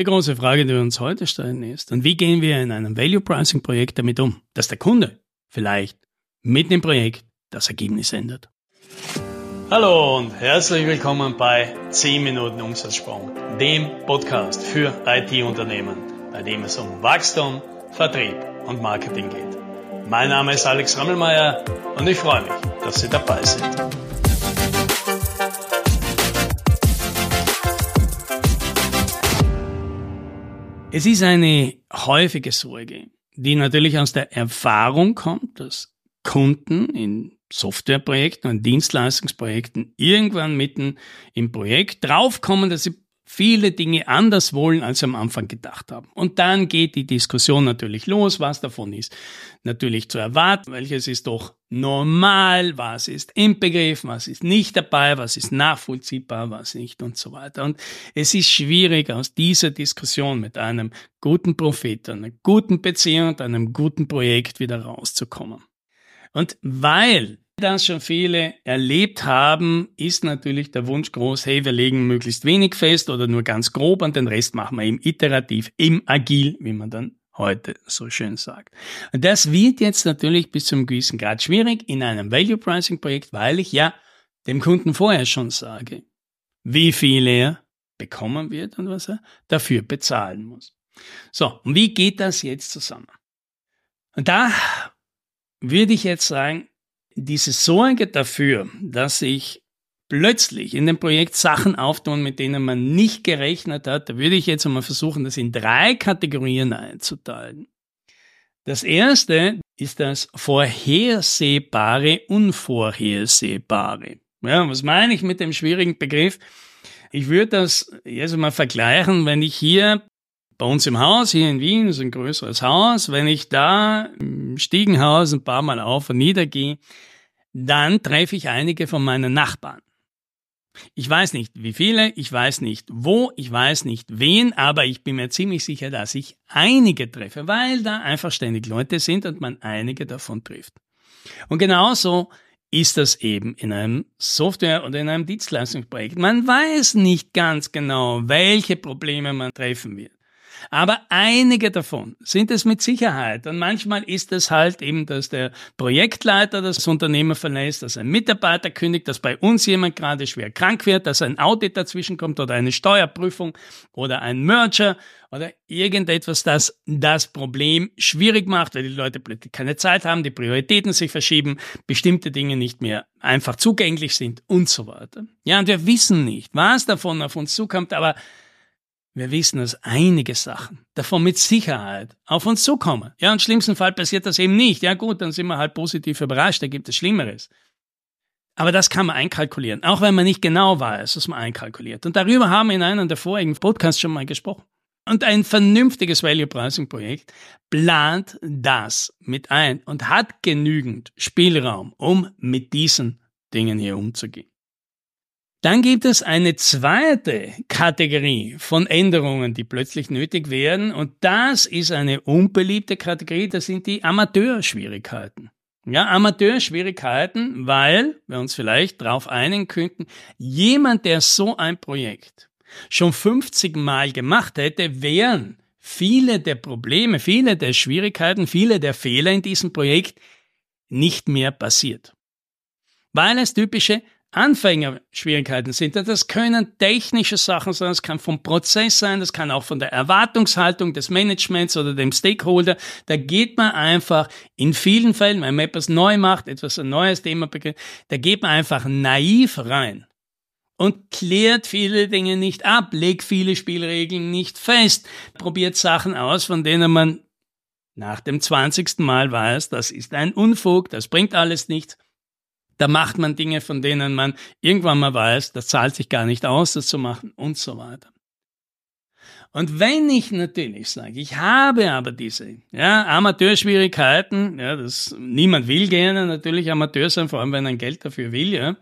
Die große Frage, die wir uns heute stellen, ist, und wie gehen wir in einem Value Pricing Projekt damit um, dass der Kunde vielleicht mitten im Projekt das Ergebnis ändert? Hallo und herzlich willkommen bei 10 Minuten Umsatzsprung, dem Podcast für IT-Unternehmen, bei dem es um Wachstum, Vertrieb und Marketing geht. Mein Name ist Alex Rammelmeier und ich freue mich, dass Sie dabei sind. Es ist eine häufige Sorge, die natürlich aus der Erfahrung kommt, dass Kunden in Softwareprojekten und Dienstleistungsprojekten irgendwann mitten im Projekt draufkommen, dass sie viele Dinge anders wollen, als sie am Anfang gedacht haben. Und dann geht die Diskussion natürlich los, was davon ist natürlich zu erwarten, welches ist doch normal, was ist im Begriff, was ist nicht dabei, was ist nachvollziehbar, was nicht und so weiter. Und es ist schwierig, aus dieser Diskussion mit einem guten Prophet, einer guten Beziehung und einem guten Projekt wieder rauszukommen. Und weil das schon viele erlebt haben, ist natürlich der Wunsch groß, hey, wir legen möglichst wenig fest oder nur ganz grob und den Rest machen wir im Iterativ, im Agil, wie man dann heute so schön sagt. Und das wird jetzt natürlich bis zum gewissen Grad schwierig in einem Value Pricing Projekt, weil ich ja dem Kunden vorher schon sage, wie viel er bekommen wird und was er dafür bezahlen muss. So, und wie geht das jetzt zusammen? Und da würde ich jetzt sagen, diese Sorge dafür, dass ich plötzlich in dem Projekt Sachen auftun, mit denen man nicht gerechnet hat, da würde ich jetzt einmal versuchen, das in drei Kategorien einzuteilen. Das erste ist das Vorhersehbare, Unvorhersehbare. Ja, was meine ich mit dem schwierigen Begriff? Ich würde das jetzt mal vergleichen, wenn ich hier bei uns im Haus, hier in Wien, ist ein größeres Haus, wenn ich da im Stiegenhaus ein paar Mal auf und nieder gehe, dann treffe ich einige von meinen Nachbarn. Ich weiß nicht, wie viele, ich weiß nicht wo, ich weiß nicht wen, aber ich bin mir ziemlich sicher, dass ich einige treffe, weil da einfach ständig Leute sind und man einige davon trifft. Und genauso ist das eben in einem Software- oder in einem Dienstleistungsprojekt. Man weiß nicht ganz genau, welche Probleme man treffen wird. Aber einige davon sind es mit Sicherheit. Und manchmal ist es halt eben, dass der Projektleiter das Unternehmen verlässt, dass ein Mitarbeiter kündigt, dass bei uns jemand gerade schwer krank wird, dass ein Audit dazwischen kommt oder eine Steuerprüfung oder ein Merger oder irgendetwas, das das Problem schwierig macht, weil die Leute plötzlich keine Zeit haben, die Prioritäten sich verschieben, bestimmte Dinge nicht mehr einfach zugänglich sind und so weiter. Ja, und wir wissen nicht, was davon auf uns zukommt, aber wir wissen, dass einige Sachen davon mit Sicherheit auf uns zukommen. Ja, im schlimmsten Fall passiert das eben nicht. Ja, gut, dann sind wir halt positiv überrascht, da gibt es Schlimmeres. Aber das kann man einkalkulieren, auch wenn man nicht genau weiß, was man einkalkuliert. Und darüber haben wir in einem der vorigen Podcasts schon mal gesprochen. Und ein vernünftiges Value Pricing Projekt plant das mit ein und hat genügend Spielraum, um mit diesen Dingen hier umzugehen. Dann gibt es eine zweite Kategorie von Änderungen, die plötzlich nötig werden. Und das ist eine unbeliebte Kategorie, das sind die Amateurschwierigkeiten. Ja, Amateurschwierigkeiten, weil wir uns vielleicht darauf einigen könnten, jemand, der so ein Projekt schon 50 Mal gemacht hätte, wären viele der Probleme, viele der Schwierigkeiten, viele der Fehler in diesem Projekt nicht mehr passiert. Weil es typische Anfängerschwierigkeiten sind. Das können technische Sachen sein, das kann vom Prozess sein, das kann auch von der Erwartungshaltung des Managements oder dem Stakeholder. Da geht man einfach in vielen Fällen, wenn man etwas neu macht, etwas ein neues Thema beginnt, da geht man einfach naiv rein und klärt viele Dinge nicht ab, legt viele Spielregeln nicht fest, probiert Sachen aus, von denen man nach dem 20. Mal weiß, das ist ein Unfug, das bringt alles nichts da macht man Dinge, von denen man irgendwann mal weiß, das zahlt sich gar nicht aus, das zu machen und so weiter. Und wenn ich natürlich sage, ich habe aber diese ja, Amateurschwierigkeiten, ja, das niemand will gerne natürlich Amateur sein, vor allem wenn er Geld dafür will, ja,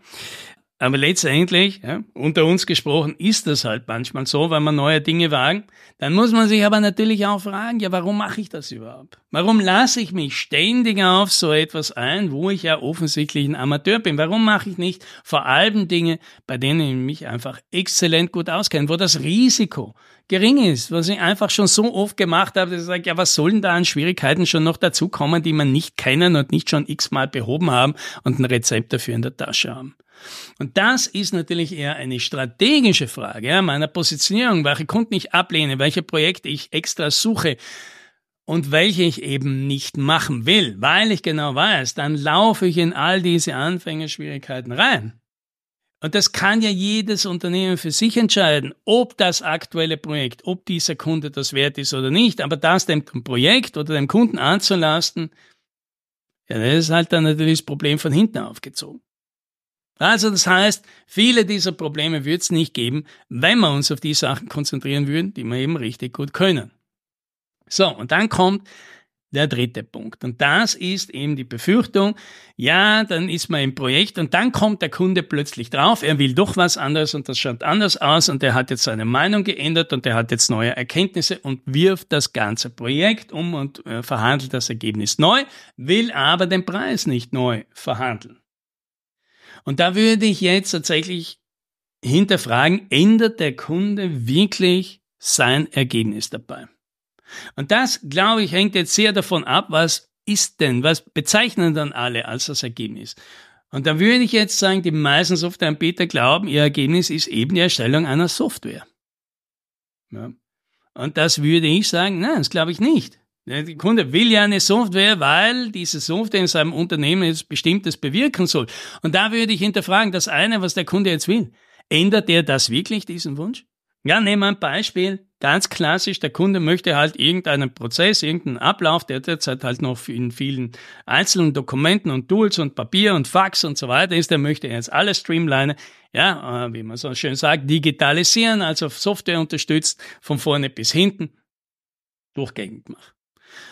aber letztendlich, ja, unter uns gesprochen, ist das halt manchmal so, wenn man neue Dinge wagen. Dann muss man sich aber natürlich auch fragen, ja, warum mache ich das überhaupt? Warum lasse ich mich ständig auf so etwas ein, wo ich ja offensichtlich ein Amateur bin? Warum mache ich nicht vor allem Dinge, bei denen ich mich einfach exzellent gut auskenne, wo das Risiko gering ist, was ich einfach schon so oft gemacht habe, dass ich sage, ja, was sollen da an Schwierigkeiten schon noch dazukommen, die man nicht kennen und nicht schon x-mal behoben haben und ein Rezept dafür in der Tasche haben. Und das ist natürlich eher eine strategische Frage ja, meiner Positionierung, welche Kunden ich ablehne, welche Projekte ich extra suche und welche ich eben nicht machen will, weil ich genau weiß, dann laufe ich in all diese Anfängerschwierigkeiten rein. Und das kann ja jedes Unternehmen für sich entscheiden, ob das aktuelle Projekt, ob dieser Kunde das wert ist oder nicht. Aber das dem Projekt oder dem Kunden anzulasten, ja, das ist halt dann natürlich das Problem von hinten aufgezogen. Also das heißt, viele dieser Probleme wird es nicht geben, wenn wir uns auf die Sachen konzentrieren würden, die wir eben richtig gut können. So, und dann kommt der dritte Punkt. Und das ist eben die Befürchtung, ja, dann ist man im Projekt und dann kommt der Kunde plötzlich drauf, er will doch was anderes und das schaut anders aus und er hat jetzt seine Meinung geändert und er hat jetzt neue Erkenntnisse und wirft das ganze Projekt um und äh, verhandelt das Ergebnis neu, will aber den Preis nicht neu verhandeln. Und da würde ich jetzt tatsächlich hinterfragen, ändert der Kunde wirklich sein Ergebnis dabei? Und das, glaube ich, hängt jetzt sehr davon ab, was ist denn, was bezeichnen dann alle als das Ergebnis? Und da würde ich jetzt sagen, die meisten Softwareanbieter glauben, ihr Ergebnis ist eben die Erstellung einer Software. Ja. Und das würde ich sagen, nein, das glaube ich nicht. Der Kunde will ja eine Software, weil diese Software in seinem Unternehmen etwas Bestimmtes bewirken soll. Und da würde ich hinterfragen, das eine, was der Kunde jetzt will, ändert er das wirklich, diesen Wunsch? Ja, nehmen wir ein Beispiel. Ganz klassisch, der Kunde möchte halt irgendeinen Prozess, irgendeinen Ablauf, der derzeit halt noch in vielen einzelnen Dokumenten und Tools und Papier und Fax und so weiter ist, der möchte jetzt alles streamlinen, ja, äh, wie man so schön sagt, digitalisieren, also Software unterstützt, von vorne bis hinten, durchgängig machen.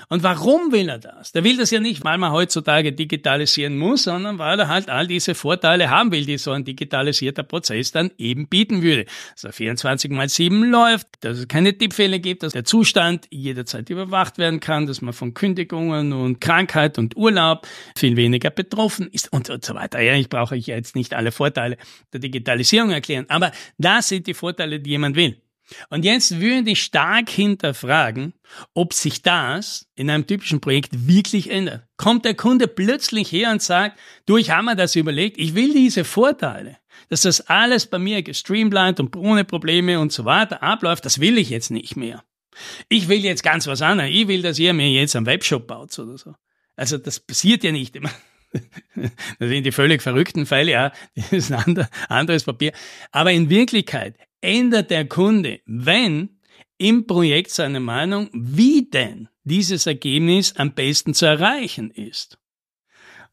Und warum will er das? Der will das ja nicht, weil man heutzutage digitalisieren muss, sondern weil er halt all diese Vorteile haben will, die so ein digitalisierter Prozess dann eben bieten würde. Dass er 24 mal 7 läuft, dass es keine Tippfehler gibt, dass der Zustand jederzeit überwacht werden kann, dass man von Kündigungen und Krankheit und Urlaub viel weniger betroffen ist und, und so weiter. Ja, ich brauche jetzt nicht alle Vorteile der Digitalisierung erklären, aber das sind die Vorteile, die jemand will. Und jetzt würde ich stark hinterfragen, ob sich das in einem typischen Projekt wirklich ändert. Kommt der Kunde plötzlich her und sagt, du, ich habe mir das überlegt, ich will diese Vorteile, dass das alles bei mir gestreamlined und ohne Probleme und so weiter abläuft, das will ich jetzt nicht mehr. Ich will jetzt ganz was anderes. Ich will, dass ihr mir jetzt einen Webshop baut oder so. Also das passiert ja nicht immer. Das sind die völlig verrückten Fälle, ja, das ist ein anderes Papier. Aber in Wirklichkeit ändert der Kunde, wenn im Projekt seine Meinung, wie denn dieses Ergebnis am besten zu erreichen ist.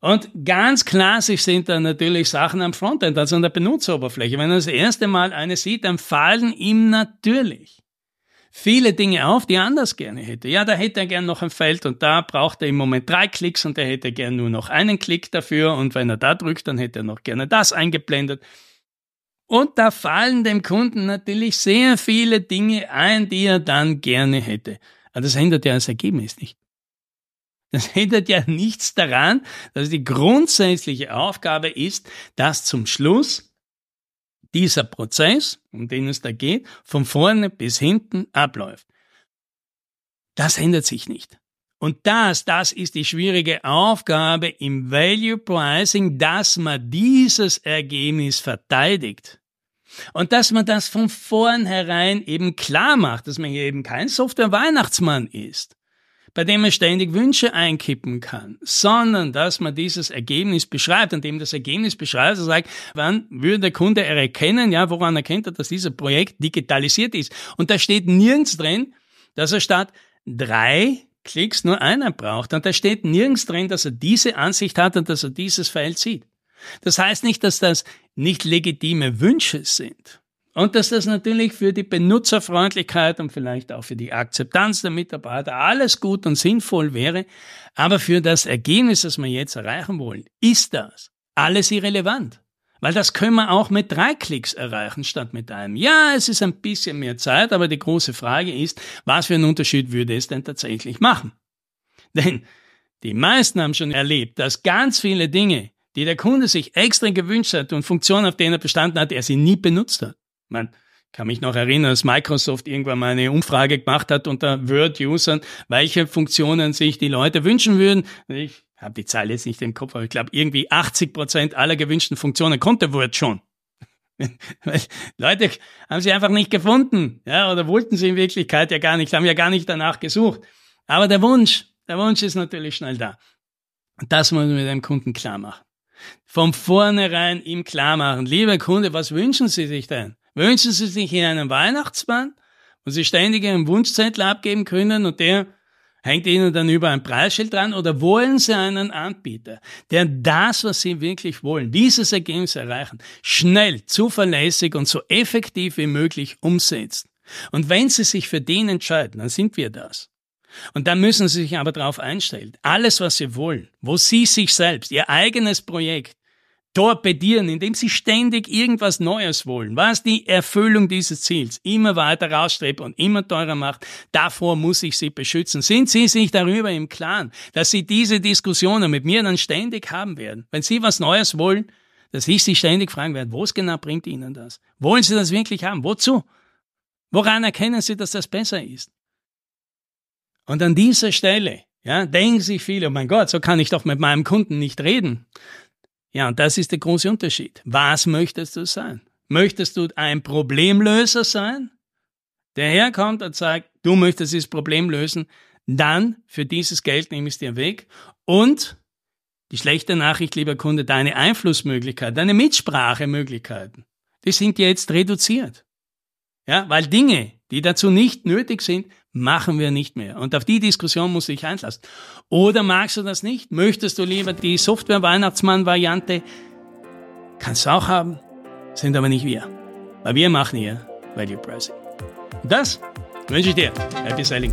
Und ganz klassisch sind da natürlich Sachen am Frontend, also an der Benutzeroberfläche. Wenn er das erste Mal eine sieht, dann fallen ihm natürlich viele Dinge auf, die er anders gerne hätte. Ja, da hätte er gern noch ein Feld und da braucht er im Moment drei Klicks und er hätte gern nur noch einen Klick dafür und wenn er da drückt, dann hätte er noch gerne das eingeblendet. Und da fallen dem Kunden natürlich sehr viele Dinge ein, die er dann gerne hätte. Aber das ändert ja das Ergebnis nicht. Das ändert ja nichts daran, dass die grundsätzliche Aufgabe ist, dass zum Schluss dieser Prozess, um den es da geht, von vorne bis hinten abläuft. Das ändert sich nicht. Und das, das ist die schwierige Aufgabe im Value Pricing, dass man dieses Ergebnis verteidigt. Und dass man das von vornherein eben klar macht, dass man hier eben kein Software-Weihnachtsmann ist, bei dem man ständig Wünsche einkippen kann, sondern dass man dieses Ergebnis beschreibt, indem das Ergebnis beschreibt, also sagt, wann würde der Kunde erkennen, ja, woran erkennt er, dass dieses Projekt digitalisiert ist. Und da steht nirgends drin, dass er statt drei Klicks nur einen braucht. Und da steht nirgends drin, dass er diese Ansicht hat und dass er dieses Feld sieht. Das heißt nicht, dass das nicht legitime Wünsche sind. Und dass das natürlich für die Benutzerfreundlichkeit und vielleicht auch für die Akzeptanz der Mitarbeiter alles gut und sinnvoll wäre. Aber für das Ergebnis, das wir jetzt erreichen wollen, ist das alles irrelevant. Weil das können wir auch mit drei Klicks erreichen statt mit einem. Ja, es ist ein bisschen mehr Zeit, aber die große Frage ist, was für einen Unterschied würde es denn tatsächlich machen? Denn die meisten haben schon erlebt, dass ganz viele Dinge, die der Kunde sich extra gewünscht hat und Funktionen, auf denen er bestanden hat, er sie nie benutzt hat. Man, kann mich noch erinnern, dass Microsoft irgendwann mal eine Umfrage gemacht hat unter Word-Usern, welche Funktionen sich die Leute wünschen würden. Ich habe die Zahl jetzt nicht im Kopf, aber ich glaube, irgendwie 80 Prozent aller gewünschten Funktionen konnte Word schon. Leute haben sie einfach nicht gefunden, ja, oder wollten sie in Wirklichkeit ja gar nicht, haben ja gar nicht danach gesucht. Aber der Wunsch, der Wunsch ist natürlich schnell da. Und das muss man mit einem Kunden klar machen. Von vornherein ihm klar machen, lieber Kunde, was wünschen Sie sich denn? Wünschen Sie sich in einem Weihnachtsmann, wo Sie ständig Ihren Wunschzettel abgeben können und der hängt Ihnen dann über ein Preisschild dran oder wollen Sie einen Anbieter, der das, was Sie wirklich wollen, dieses Ergebnis erreichen, schnell, zuverlässig und so effektiv wie möglich umsetzt? Und wenn Sie sich für den entscheiden, dann sind wir das. Und dann müssen Sie sich aber darauf einstellen. Alles, was Sie wollen, wo Sie sich selbst, Ihr eigenes Projekt, torpedieren, indem sie ständig irgendwas Neues wollen, was die Erfüllung dieses Ziels immer weiter rausstrebt und immer teurer macht, davor muss ich sie beschützen. Sind Sie sich darüber im Klaren, dass Sie diese Diskussionen mit mir dann ständig haben werden? Wenn Sie was Neues wollen, dass ich Sie ständig fragen werde, was genau bringt Ihnen das? Wollen Sie das wirklich haben? Wozu? Woran erkennen Sie, dass das besser ist? Und an dieser Stelle, ja, denken sich viele, oh mein Gott, so kann ich doch mit meinem Kunden nicht reden. Ja, und das ist der große Unterschied. Was möchtest du sein? Möchtest du ein Problemlöser sein, der herkommt und sagt, du möchtest dieses Problem lösen, dann für dieses Geld nehme ich es dir weg. Und die schlechte Nachricht, lieber Kunde, deine Einflussmöglichkeiten, deine Mitsprachemöglichkeiten, die sind jetzt reduziert. Ja, weil Dinge, die dazu nicht nötig sind, machen wir nicht mehr. Und auf die Diskussion muss ich einlassen. Oder magst du das nicht? Möchtest du lieber die Software-Weihnachtsmann-Variante? Kannst du auch haben, sind aber nicht wir. Weil wir machen hier Value Pricing. Und das wünsche ich dir. Happy Selling.